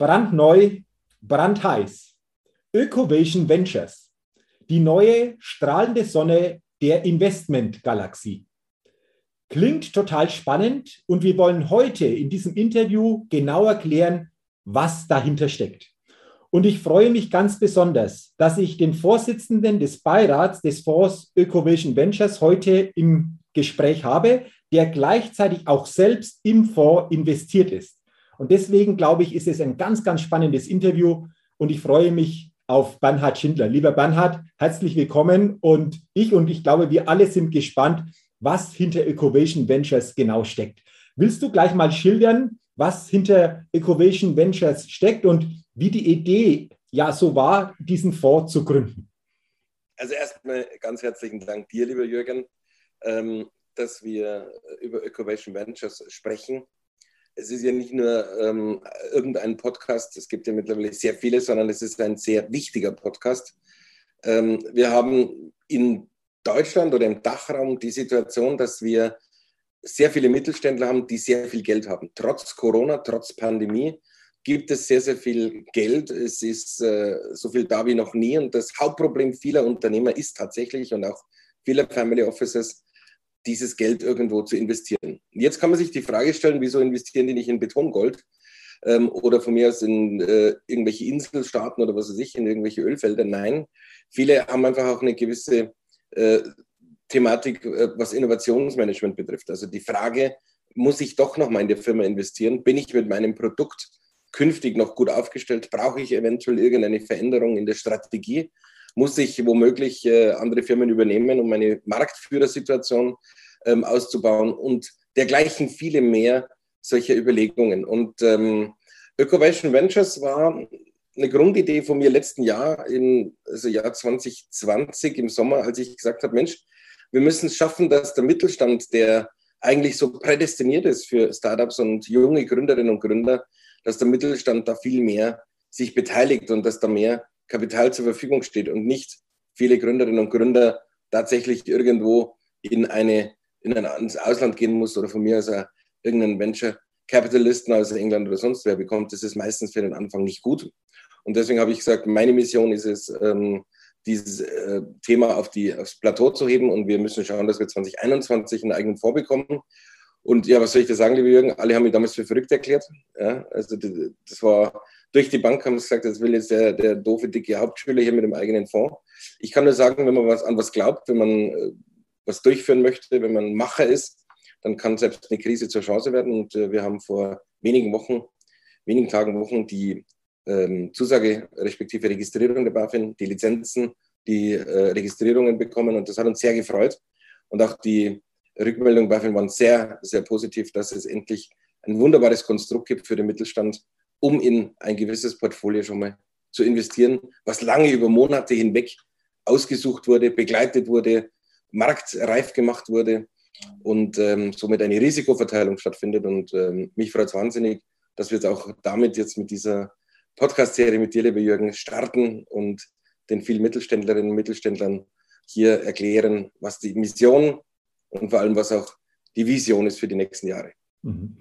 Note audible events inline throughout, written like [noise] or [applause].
brandneu, brandheiß. Ökovation Ventures, die neue strahlende Sonne der Investmentgalaxie. Klingt total spannend und wir wollen heute in diesem Interview genau erklären, was dahinter steckt. Und ich freue mich ganz besonders, dass ich den Vorsitzenden des Beirats des Fonds Ökovision Ventures heute im Gespräch habe, der gleichzeitig auch selbst im Fonds investiert ist. Und deswegen glaube ich, ist es ein ganz, ganz spannendes Interview und ich freue mich auf Bernhard Schindler. Lieber Bernhard, herzlich willkommen und ich und ich glaube, wir alle sind gespannt, was hinter Ecovation Ventures genau steckt. Willst du gleich mal schildern, was hinter Ecovation Ventures steckt und wie die Idee ja so war, diesen Fonds zu gründen? Also erstmal ganz herzlichen Dank dir, lieber Jürgen, ähm, dass wir über Ecovation Ventures sprechen. Es ist ja nicht nur ähm, irgendein Podcast, es gibt ja mittlerweile sehr viele, sondern es ist ein sehr wichtiger Podcast. Ähm, wir haben in Deutschland oder im Dachraum die Situation, dass wir sehr viele Mittelständler haben, die sehr viel Geld haben. Trotz Corona, trotz Pandemie gibt es sehr, sehr viel Geld. Es ist äh, so viel da wie noch nie. Und das Hauptproblem vieler Unternehmer ist tatsächlich und auch vieler Family Offices, dieses Geld irgendwo zu investieren. Jetzt kann man sich die Frage stellen, wieso investieren die nicht in Betongold ähm, oder von mir aus in äh, irgendwelche Inselstaaten oder was weiß ich, in irgendwelche Ölfelder? Nein, viele haben einfach auch eine gewisse äh, Thematik, äh, was Innovationsmanagement betrifft. Also die Frage, muss ich doch noch mal in die Firma investieren? Bin ich mit meinem Produkt künftig noch gut aufgestellt? Brauche ich eventuell irgendeine Veränderung in der Strategie? Muss ich womöglich äh, andere Firmen übernehmen, um meine Marktführersituation ähm, auszubauen und dergleichen viele mehr solcher Überlegungen. Und ähm, Ökovation Ventures war eine Grundidee von mir letzten Jahr, im also Jahr 2020 im Sommer, als ich gesagt habe, Mensch, wir müssen es schaffen, dass der Mittelstand, der eigentlich so prädestiniert ist für Startups und junge Gründerinnen und Gründer, dass der Mittelstand da viel mehr sich beteiligt und dass da mehr Kapital zur Verfügung steht und nicht viele Gründerinnen und Gründer tatsächlich irgendwo in eine in ein ins Ausland gehen muss oder von mir aus irgendeinen Venture Capitalisten aus England oder sonst wer bekommt, das ist meistens für den Anfang nicht gut. Und deswegen habe ich gesagt, meine Mission ist es, ähm, dieses äh, Thema auf die, aufs Plateau zu heben und wir müssen schauen, dass wir 2021 einen eigenen Fonds bekommen. Und ja, was soll ich da sagen, liebe Jürgen? Alle haben mich damals für verrückt erklärt. Ja, also das war durch die Bank haben sie gesagt, das will jetzt der, der doofe, dicke Hauptschüler hier mit dem eigenen Fonds. Ich kann nur sagen, wenn man was, an was glaubt, wenn man äh, was durchführen möchte, wenn man Macher ist, dann kann selbst eine Krise zur Chance werden. Und äh, wir haben vor wenigen Wochen, wenigen Tagen, Wochen die ähm, Zusage respektive Registrierung der BaFin, die Lizenzen, die äh, Registrierungen bekommen und das hat uns sehr gefreut. Und auch die Rückmeldung BaFin waren sehr, sehr positiv, dass es endlich ein wunderbares Konstrukt gibt für den Mittelstand, um in ein gewisses Portfolio schon mal zu investieren, was lange über Monate hinweg ausgesucht wurde, begleitet wurde, marktreif gemacht wurde und ähm, somit eine Risikoverteilung stattfindet. Und ähm, mich freut es wahnsinnig, dass wir jetzt auch damit jetzt mit dieser Podcast-Serie mit dir, lieber Jürgen, starten und den vielen Mittelständlerinnen und Mittelständlern hier erklären, was die Mission und vor allem was auch die Vision ist für die nächsten Jahre. Mhm.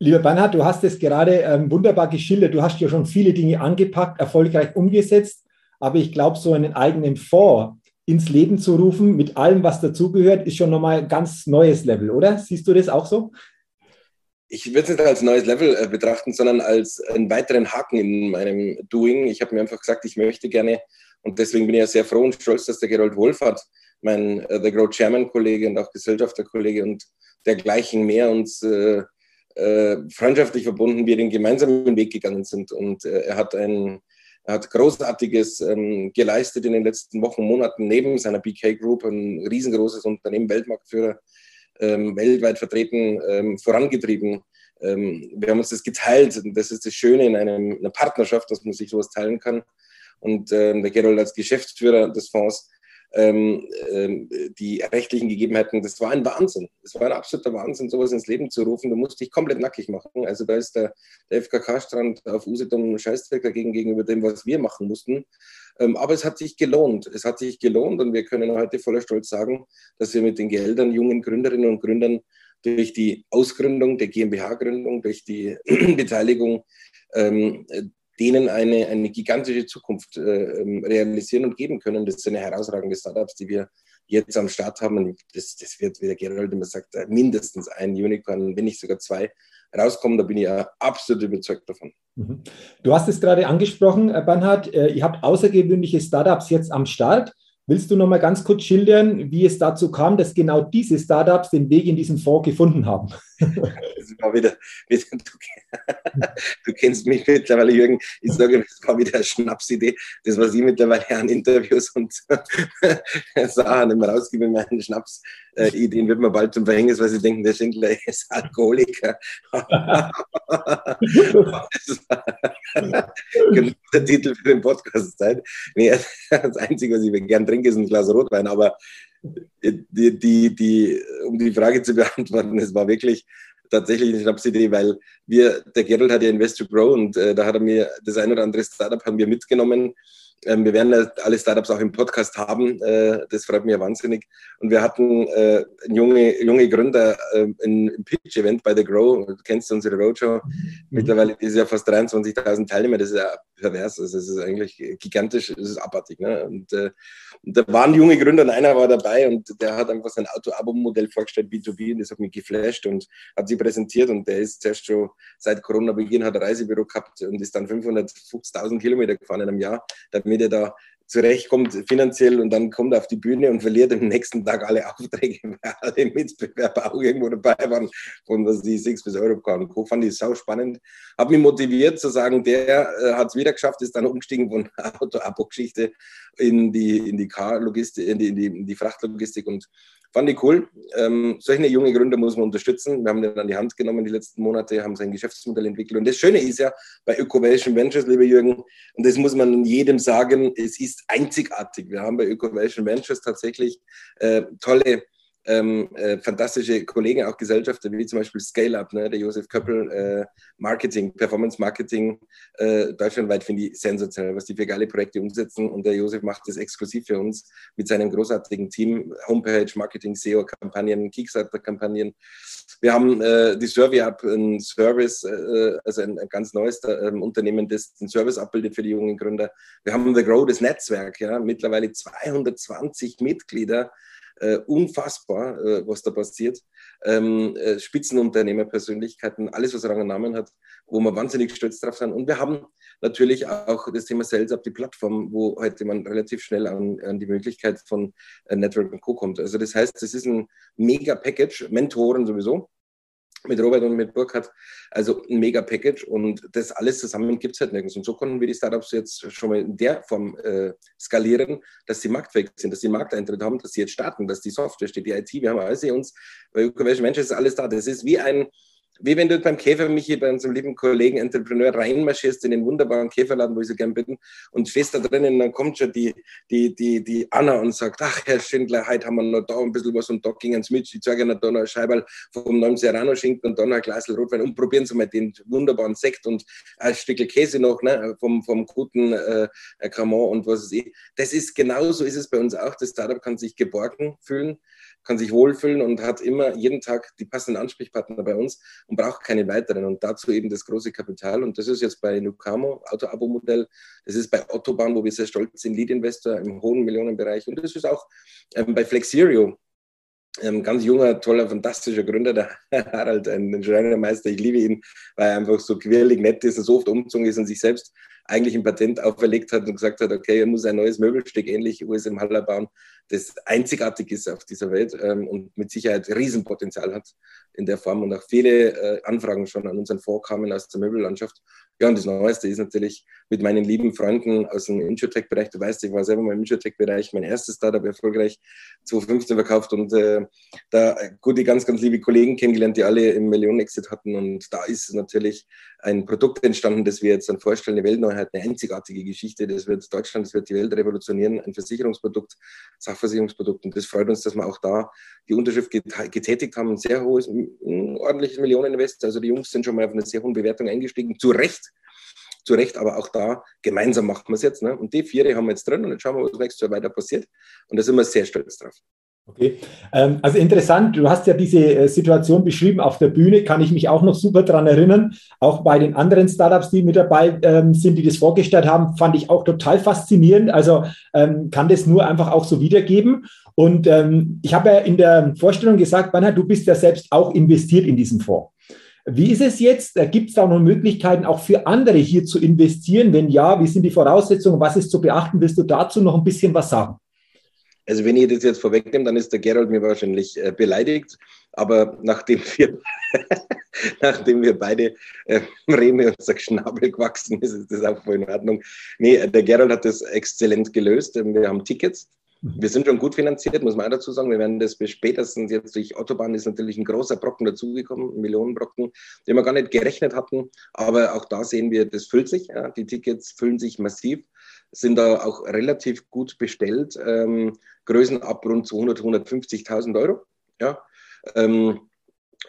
Lieber Bernhard, du hast es gerade ähm, wunderbar geschildert. Du hast ja schon viele Dinge angepackt, erfolgreich umgesetzt. Aber ich glaube, so einen eigenen Fonds ins Leben zu rufen, mit allem, was dazugehört, ist schon nochmal ein ganz neues Level, oder? Siehst du das auch so? ich würde es nicht als neues Level äh, betrachten, sondern als einen weiteren Haken in meinem Doing. Ich habe mir einfach gesagt, ich möchte gerne, und deswegen bin ich ja sehr froh und stolz, dass der Gerold Wohlfahrt, mein äh, The Grow Chairman-Kollege und auch Gesellschafterkollege und dergleichen mehr uns äh, äh, freundschaftlich verbunden, wir den gemeinsamen Weg gegangen sind. Und äh, er hat ein er hat Großartiges ähm, geleistet in den letzten Wochen, Monaten neben seiner BK Group, ein riesengroßes Unternehmen, Weltmarktführer ähm, weltweit vertreten, ähm, vorangetrieben. Ähm, wir haben uns das geteilt und das ist das Schöne in einem, einer Partnerschaft, dass man sich sowas teilen kann. Und ähm, der Gerold als Geschäftsführer des Fonds ähm, ähm, die rechtlichen Gegebenheiten, das war ein Wahnsinn. Es war ein absoluter Wahnsinn, sowas ins Leben zu rufen. Du musst dich komplett nackig machen. Also da ist der, der FKK-Strand auf Usedom Scheißdreck dagegen gegenüber dem, was wir machen mussten. Ähm, aber es hat sich gelohnt. Es hat sich gelohnt und wir können heute voller Stolz sagen, dass wir mit den Geldern jungen Gründerinnen und Gründern durch die Ausgründung der GmbH-Gründung, durch die [clears throat] Beteiligung, ähm, denen eine, eine gigantische Zukunft äh, ähm, realisieren und geben können. Das sind herausragende Startups, die wir jetzt am Start haben. Und das, das wird, wie der Gerald immer sagt, äh, mindestens ein Unicorn, wenn nicht sogar zwei rauskommen. Da bin ich ja absolut überzeugt davon. Mhm. Du hast es gerade angesprochen, äh, Bernhard. Ihr habt außergewöhnliche Startups jetzt am Start. Willst du noch mal ganz kurz schildern, wie es dazu kam, dass genau diese Startups den Weg in diesen Fonds gefunden haben? [laughs] Das war wieder, du, [laughs] du, kennst mich mittlerweile, Jürgen. Ich sage, das war wieder eine Schnapsidee. Das, was ich mittlerweile an Interviews und [laughs] Sachen immer rausgebe, meine Schnapsideen wird mir bald zum Verhängnis, weil sie denken, der Schindler [laughs] ist Alkoholiker. [laughs] genau der Titel für den Podcast sein. Nee, das Einzige, was ich gerne trinke, ist ein Glas Rotwein, aber die, die, die, um die Frage zu beantworten, es war wirklich tatsächlich eine Schnapsidee, weil wir, der Gerald hat ja Invest to Grow und äh, da hat er mir das ein oder andere Startup haben wir mitgenommen ähm, wir werden alle Startups auch im Podcast haben. Äh, das freut mich ja wahnsinnig. Und wir hatten äh, junge, junge Gründer äh, im Pitch-Event bei The Grow. Du kennst unsere Roadshow. Mhm. Mittlerweile ist ja fast 23.000 Teilnehmer. Das ist ja pervers. Also es ist eigentlich gigantisch. Es ist abartig. Ne? Und, und, da waren junge Gründer und einer war dabei und der hat einfach sein Auto-Abo-Modell vorgestellt, B2B. Und das hat mich geflasht und hat sie präsentiert. Und der ist zuerst schon seit Corona-Beginn hat ein Reisebüro gehabt und ist dann 550.000 Kilometer gefahren in einem Jahr. Da damit er da zurechtkommt finanziell und dann kommt er auf die Bühne und verliert am nächsten Tag alle Aufträge, [laughs] weil alle Mitbewerber auch irgendwo dabei waren, von was die 6 bis Euro und Co. Fand ich sau spannend. Hat mich motiviert zu sagen, der äh, hat es wieder geschafft, ist dann umgestiegen von [laughs] Auto-Abo-Geschichte in die, in die Car-Logistik, in die, in, die, in die Frachtlogistik und Fand ich cool. Ähm, solche junge Gründer muss man unterstützen. Wir haben den an die Hand genommen die letzten Monate, haben sein Geschäftsmodell entwickelt. Und das Schöne ist ja bei Ökovation Ventures, lieber Jürgen, und das muss man jedem sagen, es ist einzigartig. Wir haben bei Ökovation Ventures tatsächlich äh, tolle ähm, äh, fantastische Kollegen, auch Gesellschafter, wie zum Beispiel Scale Up, ne, der Josef Köppel, äh, Marketing, Performance Marketing, äh, deutschlandweit finde ich sensationell, was die für geile Projekte umsetzen. Und der Josef macht das exklusiv für uns mit seinem großartigen Team, Homepage, Marketing, SEO-Kampagnen, Kickstarter-Kampagnen. Wir haben äh, die Survey Up, ein Service, äh, also ein, ein, ganz neues äh, Unternehmen, das den Service abbildet für die jungen Gründer. Wir haben The Grow, das Netzwerk, ja, mittlerweile 220 Mitglieder, äh, unfassbar, äh, was da passiert. Ähm, äh, Spitzenunternehmerpersönlichkeiten, alles, was Rang und Namen hat, wo wir wahnsinnig stolz drauf sind. Und wir haben natürlich auch das Thema Sales auf die Plattform, wo heute man relativ schnell an, an die Möglichkeit von äh, Network und Co. kommt. Also das heißt, das ist ein mega Package, Mentoren sowieso mit Robert und mit Burkhardt. Also ein mega Package und das alles zusammen gibt es halt nirgends. Und so konnten wir die Startups jetzt schon mal in der Form äh, skalieren, dass sie marktfähig sind, dass sie Markteintritt haben, dass sie jetzt starten, dass die Software steht, die IT, wir haben alles uns, bei Ökovision Menschen ist alles da. Das ist wie ein, wie wenn du beim Käfer, Michi, bei unserem lieben Kollegen Entrepreneur reinmarschierst in den wunderbaren Käferladen, wo ich so gern bin, und stehst da drinnen, dann kommt schon die, die, die, die Anna und sagt, ach, Herr Schindler, heute haben wir noch da ein bisschen was und da ging es mit, ich zeige Ihnen da noch ein Scheiberl vom neuen Serrano-Schinken und dann ein Glas Rotwein und probieren Sie mal den wunderbaren Sekt und ein Stück Käse noch, ne, vom, vom guten äh, Cremant und was weiß ich. Das ist genauso ist es bei uns auch. Das Startup kann sich geborgen fühlen kann sich wohlfühlen und hat immer jeden Tag die passenden Ansprechpartner bei uns und braucht keine weiteren. Und dazu eben das große Kapital. Und das ist jetzt bei Nucamo, Auto-Abo-Modell. Das ist bei Autobahn, wo wir sehr stolz sind, Lead-Investor im hohen Millionenbereich. Und das ist auch ähm, bei Flexirio, ein ganz junger, toller, fantastischer Gründer, der [laughs] Harald, ein Schreinermeister. Ich liebe ihn, weil er einfach so quirlig, nett ist und so oft umgezogen ist und sich selbst eigentlich ein Patent auferlegt hat und gesagt hat, okay, er muss ein neues Möbelstück ähnlich USM Haller bauen, das einzigartig ist auf dieser Welt ähm, und mit Sicherheit Riesenpotenzial hat in der Form und auch viele äh, Anfragen schon an unseren Vorkamen aus der Möbellandschaft. Ja, und das Neueste ist natürlich mit meinen lieben Freunden aus dem Insurtech-Bereich. Du weißt, ich war selber mal im Insurtech-Bereich, mein erstes Startup erfolgreich 2015 verkauft und äh, da gute, ganz, ganz liebe Kollegen kennengelernt, die alle im Millionen-Exit hatten. Und da ist natürlich ein Produkt entstanden, das wir jetzt dann vorstellen, eine Weltneuheit, eine einzigartige Geschichte. Das wird Deutschland, das wird die Welt revolutionieren, ein Versicherungsprodukt, Sachversicherungsprodukt. Und das freut uns, dass wir auch da die Unterschrift getätigt haben. Ein sehr hohes, ein ordentliches Millioneninvest. Also die Jungs sind schon mal auf eine sehr hohe Bewertung eingestiegen. Zu Recht zu Recht, aber auch da gemeinsam machen wir es jetzt. Ne? Und die vier haben wir jetzt drin und jetzt schauen wir, was nächstes Jahr weiter passiert. Und da sind wir sehr stolz drauf. Okay, ähm, also interessant, du hast ja diese äh, Situation beschrieben auf der Bühne, kann ich mich auch noch super daran erinnern. Auch bei den anderen Startups, die mit dabei ähm, sind, die das vorgestellt haben, fand ich auch total faszinierend. Also ähm, kann das nur einfach auch so wiedergeben. Und ich habe ja in der Vorstellung gesagt, Bernhard, du bist ja selbst auch investiert in diesen Fonds. Wie ist es jetzt? Gibt es da noch Möglichkeiten, auch für andere hier zu investieren? Wenn ja, wie sind die Voraussetzungen? Was ist zu beachten? Willst du dazu noch ein bisschen was sagen? Also wenn ich das jetzt vorwegnehme, dann ist der Gerald mir wahrscheinlich äh, beleidigt. Aber nachdem wir, [laughs] nachdem wir beide äh, Reme unser Schnabel gewachsen ist, ist das auch voll in Ordnung. Nee, der Gerald hat das exzellent gelöst. Wir haben Tickets. Wir sind schon gut finanziert, muss man auch dazu sagen. Wir werden das bis spätestens jetzt durch Autobahn ist natürlich ein großer Brocken dazugekommen, ein Millionenbrocken, den wir gar nicht gerechnet hatten. Aber auch da sehen wir, das füllt sich. Ja. Die Tickets füllen sich massiv sind da auch relativ gut bestellt. Ähm, Größen ab rund 200, 150.000 Euro. Ja. Ähm,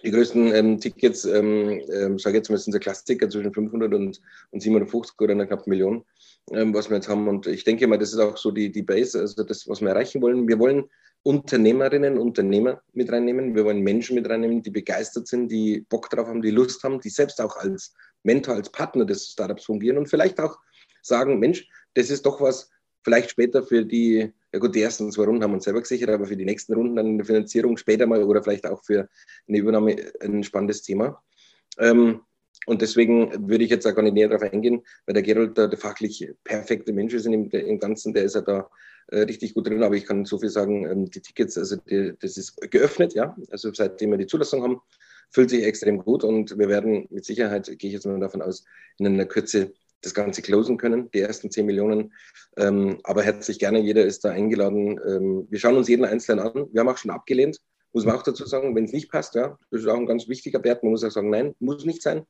die größten ähm, Tickets, ähm, ähm, sage jetzt mal, sind so Klassikticker zwischen 500 und, und 750 oder eine knappe Million, ähm, was wir jetzt haben. Und ich denke mal, das ist auch so die, die Base, also das, was wir erreichen wollen. Wir wollen Unternehmerinnen, Unternehmer mit reinnehmen. Wir wollen Menschen mit reinnehmen, die begeistert sind, die Bock drauf haben, die Lust haben, die selbst auch als Mentor, als Partner des Startups fungieren und vielleicht auch sagen, Mensch, das ist doch was, vielleicht später für die, ja gut, die ersten zwei Runden haben wir uns selber gesichert, aber für die nächsten Runden dann in der Finanzierung später mal oder vielleicht auch für eine Übernahme ein spannendes Thema. Ähm, und deswegen würde ich jetzt auch gar nicht näher darauf eingehen, weil der Gerold da der fachlich perfekte Mensch ist im, im Ganzen, der ist ja da äh, richtig gut drin, aber ich kann so viel sagen, ähm, die Tickets, also die, das ist geöffnet, ja, also seitdem wir die Zulassung haben, fühlt sich extrem gut und wir werden mit Sicherheit, gehe ich jetzt mal davon aus, in einer Kürze das Ganze closen können, die ersten 10 Millionen. Ähm, aber herzlich gerne, jeder ist da eingeladen. Ähm, wir schauen uns jeden Einzelnen an. Wir haben auch schon abgelehnt, muss man auch dazu sagen, wenn es nicht passt. Ja, das ist auch ein ganz wichtiger Wert. Man muss auch sagen, nein, muss nicht sein,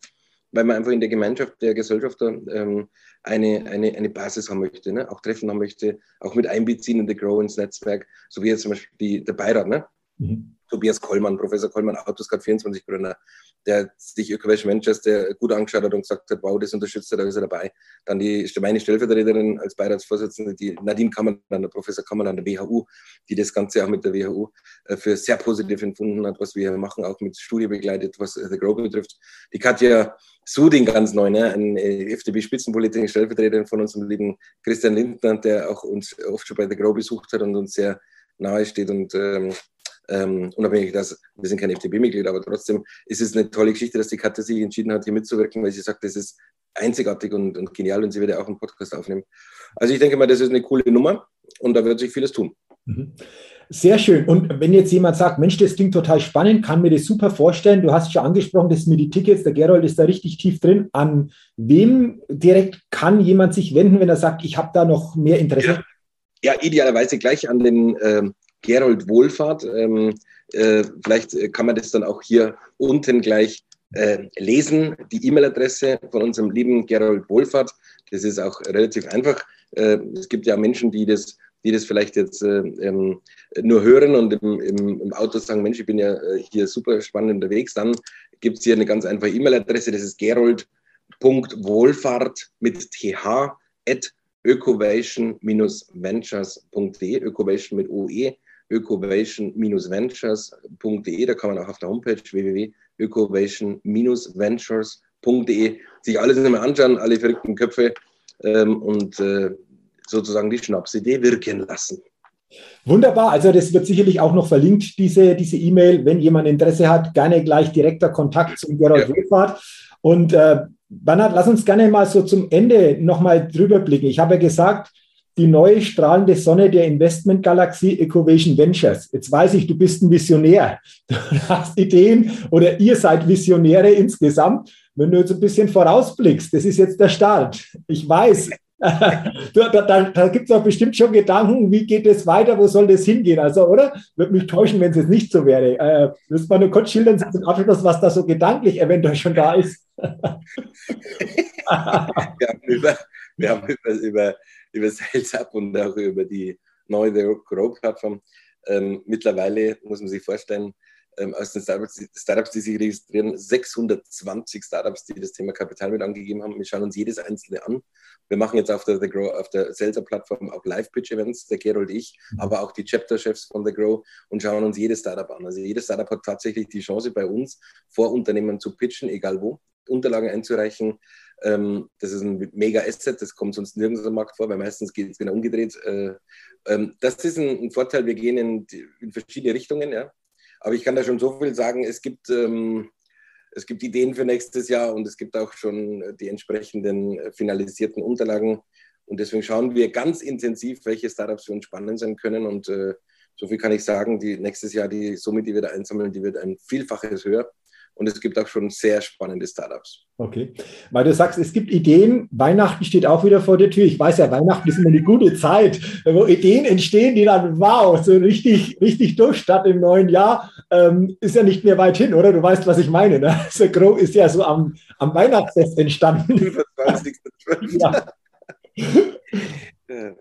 weil man einfach in der Gemeinschaft der Gesellschafter ähm, eine, eine, eine Basis haben möchte, ne? auch Treffen haben möchte, auch mit einbeziehen in the Grow ins Netzwerk, so wie jetzt zum Beispiel die, der Beirat. Ne? Mhm. Tobias Kollmann, Professor Kollmann, Autoscout 24 Gründer, der sich Ventures der gut angeschaut hat und gesagt hat, wow, das unterstützt er, da ist er dabei. Dann die meine Stellvertreterin als Beiratsvorsitzende, die Nadine Kammerland, der Professor Kammerland der WHU, die das Ganze auch mit der WHU äh, für sehr positiv empfunden hat, was wir machen, auch mit Studie begleitet, was The Grow betrifft. Die Katja Suding ganz neu, ne? ein äh, FDP-Spitzenpolitiker, Stellvertreterin von unserem lieben Christian Lindner, der auch uns oft schon bei The Grow besucht hat und uns sehr nahe steht und ähm, ähm, unabhängig, dass wir sind kein FDP-Mitglied, aber trotzdem ist es eine tolle Geschichte, dass die Katja sich entschieden hat, hier mitzuwirken, weil sie sagt, das ist einzigartig und, und genial und sie wird ja auch einen Podcast aufnehmen. Also ich denke mal, das ist eine coole Nummer und da wird sich vieles tun. Mhm. Sehr schön. Und wenn jetzt jemand sagt, Mensch, das klingt total spannend, kann mir das super vorstellen. Du hast schon angesprochen, das sind mir die Tickets, der Gerold ist da richtig tief drin. An wem direkt kann jemand sich wenden, wenn er sagt, ich habe da noch mehr Interesse? Ja, ja idealerweise gleich an den ähm, Gerold Wohlfahrt. Ähm, äh, vielleicht kann man das dann auch hier unten gleich äh, lesen. Die E-Mail-Adresse von unserem lieben Gerold Wohlfahrt. Das ist auch relativ einfach. Äh, es gibt ja Menschen, die das, die das vielleicht jetzt äh, ähm, nur hören und im, im, im, Auto sagen, Mensch, ich bin ja äh, hier super spannend unterwegs. Dann gibt es hier eine ganz einfache E-Mail-Adresse. Das ist gerold.wohlfahrt mit th at ökovation-ventures.de, Ökovation mit OE ökovation-ventures.de. Da kann man auch auf der Homepage www.ökovation-ventures.de sich alles nochmal anschauen, alle verrückten Köpfe ähm, und äh, sozusagen die Schnapsidee wirken lassen. Wunderbar, also das wird sicherlich auch noch verlinkt, diese diese E-Mail. Wenn jemand Interesse hat, gerne gleich direkter Kontakt zum Gerald ja. Wohlfahrt. Und äh, Bernhard, lass uns gerne mal so zum Ende nochmal drüber blicken. Ich habe ja gesagt, die neue strahlende Sonne der Investmentgalaxie Ecovation Ventures. Jetzt weiß ich, du bist ein Visionär. [laughs] Du hast Ideen oder ihr seid Visionäre insgesamt. Wenn du jetzt ein bisschen vorausblickst, das ist jetzt der Start. Ich weiß, [laughs] da, da, da gibt es auch bestimmt schon Gedanken, wie geht es weiter, wo soll das hingehen? Also, oder? Würde mich täuschen, wenn es jetzt nicht so wäre. Äh, müsste man nur kurz schildern, zum Abschluss, was da so gedanklich eventuell schon da ist. [laughs] wir haben über, wir haben über, über über Sales Up und auch über die neue The Grow Plattform. Ähm, mittlerweile muss man sich vorstellen, ähm, aus den Startups, Startups, die sich registrieren, 620 Startups, die das Thema Kapital mit angegeben haben. Wir schauen uns jedes einzelne an. Wir machen jetzt auf der, The Grow, auf der Seltzer-Plattform auch Live-Pitch-Events, der Gerold ich, mhm. aber auch die Chapter-Chefs von The Grow und schauen uns jedes Startup an. Also jedes Startup hat tatsächlich die Chance bei uns, vor Unternehmen zu pitchen, egal wo, Unterlagen einzureichen. Ähm, das ist ein mega Asset, das kommt sonst nirgends am Markt vor, weil meistens geht es genau umgedreht. Äh, ähm, das ist ein, ein, Vorteil, wir gehen in, in verschiedene Richtungen, ja. Aber ich kann da schon so viel sagen, es gibt, ähm, es gibt Ideen für nächstes Jahr und es gibt auch schon die entsprechenden finalisierten Unterlagen. Und deswegen schauen wir ganz intensiv, welche Startups für uns spannend sein können. Und äh, so viel kann ich sagen, die nächstes Jahr die Summe, die wir da einsammeln, die wird ein Vielfaches höher. Und es gibt auch schon sehr spannende Startups. Okay, weil du sagst, es gibt Ideen. Weihnachten steht auch wieder vor der Tür. Ich weiß ja, Weihnachten ist immer eine gute Zeit, wo Ideen entstehen, die dann, wow, so richtig, richtig durchstarten im neuen Jahr. Ähm, ist ja nicht mehr weit hin, oder? Du weißt, was ich meine. Ne? [laughs] So Grow ist ja so am, am Weihnachtsfest entstanden. 25. [laughs] [laughs] ja.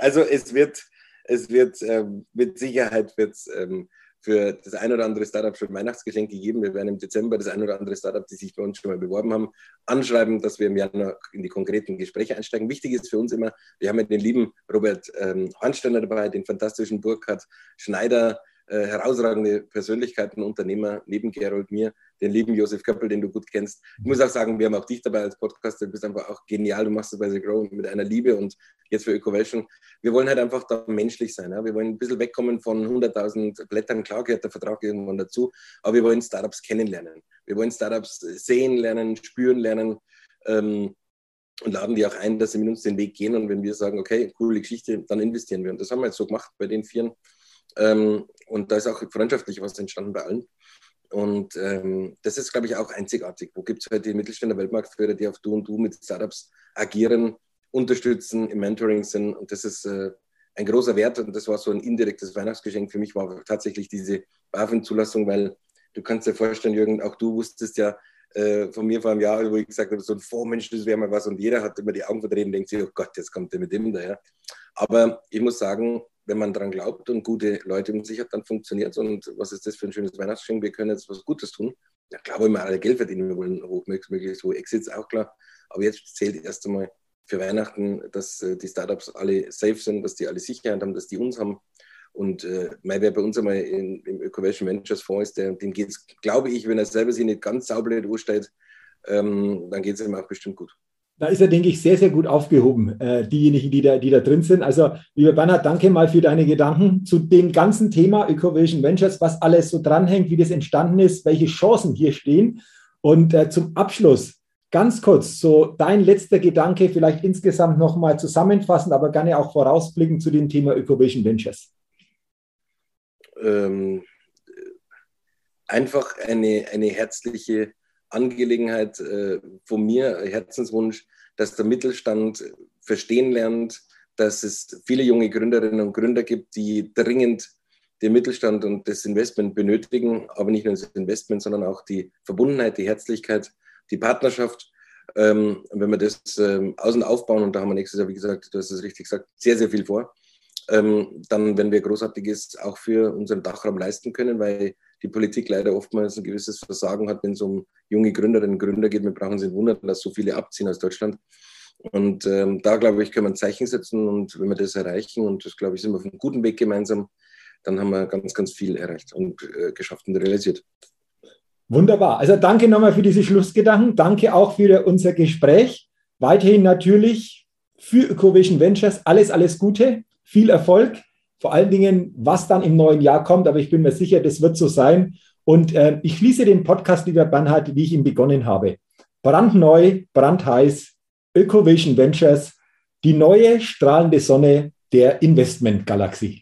Also es wird, es wird ähm, mit Sicherheit wird's, ähm, für das ein oder andere Startup schon Weihnachtsgeschenk gegeben. Wir werden im Dezember das ein oder andere Startup, die sich bei uns schon mal beworben haben, anschreiben, dass wir im Januar in die konkreten Gespräche einsteigen. Wichtig ist für uns immer, wir haben ja den lieben Robert ähm, Hornsteiner dabei, den fantastischen Burkhard Schneider, äh, herausragende Persönlichkeiten, Unternehmer, neben Gerold mir, den lieben Josef Köppel, den du gut kennst. Ich muss auch sagen, wir haben auch dich dabei als Podcaster, du bist einfach auch genial, du machst das bei The Grow mit einer Liebe und jetzt für Ökovelsion. Wir wollen halt einfach da menschlich sein. Ja? Wir wollen ein bisschen wegkommen von 100.000 Blättern, klar gehört der Vertrag irgendwann dazu, aber wir wollen Startups kennenlernen. Wir wollen Startups sehen lernen, spüren lernen, ähm, und laden die auch ein, dass sie mit uns den Weg gehen. Und wenn wir sagen, okay, coole Geschichte, dann investieren wir. Und das haben wir jetzt so gemacht bei den Vieren. Ähm, und da ist auch freundschaftlich was entstanden bei allen. Und ähm, das ist, glaube ich, auch einzigartig. Wo gibt es heute die Mittelständler Weltmarktführer, die auf Du und Du mit Startups agieren, unterstützen, im Mentoring sind. Und das ist äh, ein großer Wert. Und das war so ein indirektes Weihnachtsgeschenk für mich, war tatsächlich diese BaFin-Zulassung, weil du kannst dir vorstellen, Jürgen, auch du wusstest ja äh, von mir vor einem Jahr, wo ich gesagt habe, so ein Vormensch, das wäre mal was. Und jeder hat immer die Augen verdreht und denkt sich, oh Gott, jetzt kommt der mit dem daher. Aber ich muss sagen, wenn man daran glaubt und gute Leute um sich hat, dann funktioniert es. Und was ist das für ein schönes Weihnachtsgeschenk? Wir können jetzt was Gutes tun. Ja, klar wollen wir alle Geld verdienen, wir wollen hochmöglichst hohe Exits, auch klar. Aber jetzt zählt erst einmal für Weihnachten, dass äh, die Startups alle safe sind, dass die alle Sicherheit haben, dass die uns haben. Und äh, wer bei uns einmal in, im Ökovation Ventures Fonds ist, der, dem geht es, glaube ich, wenn er selber sich nicht ganz saublöd anstellt, ähm, dann geht es ihm auch bestimmt gut da ist er, denke ich, sehr, sehr gut aufgehoben, äh, diejenigen, die da, die da drin sind. Also, lieber Bernhard, danke mal für deine Gedanken zu dem ganzen Thema Ökovision Ventures, was alles so dranhängt, wie das entstanden ist, welche Chancen hier stehen. Und äh, zum Abschluss ganz kurz so dein letzter Gedanke, vielleicht insgesamt nochmal zusammenfassend, aber gerne auch vorausblicken zu dem Thema Ökovision Ventures. Ähm, einfach eine, eine herzliche Angelegenheit äh, von mir, Herzenswunsch, dass der Mittelstand verstehen lernt, dass es viele junge Gründerinnen und Gründer gibt, die dringend den Mittelstand und das Investment benötigen, aber nicht nur das Investment, sondern auch die Verbundenheit, die Herzlichkeit, die Partnerschaft. Ähm, wenn wir das ähm, außen aufbauen, und da haben wir nächstes Jahr, wie gesagt, du hast es richtig gesagt, sehr, sehr viel vor, ähm, dann werden wir Großartiges auch für unseren Dachraum leisten können, weil die Politik leider oftmals ein gewisses Versagen hat, wenn es um junge Gründerinnen und Gründer geht. Wir brauchen uns nicht wundern, dass so viele abziehen aus Deutschland. Und ähm, da, glaube ich, können wir ein Zeichen setzen. Und wenn wir das erreichen, und das, glaube ich, sind wir auf einem guten Weg gemeinsam, dann haben wir ganz, ganz viel erreicht und äh, geschafft und realisiert. Wunderbar. Also danke nochmal für diese Schlussgedanken. Danke auch für unser Gespräch. Weiterhin natürlich für Ökovision Ventures alles, alles Gute, viel Erfolg vor allen Dingen, was dann im neuen Jahr kommt, aber ich bin mir sicher, das wird so sein. Und äh, ich schließe den Podcast, lieber Bernhard, wie ich ihn begonnen habe. Brandneu, brandheiß, Ökovision Ventures, die neue strahlende Sonne der Investmentgalaxie.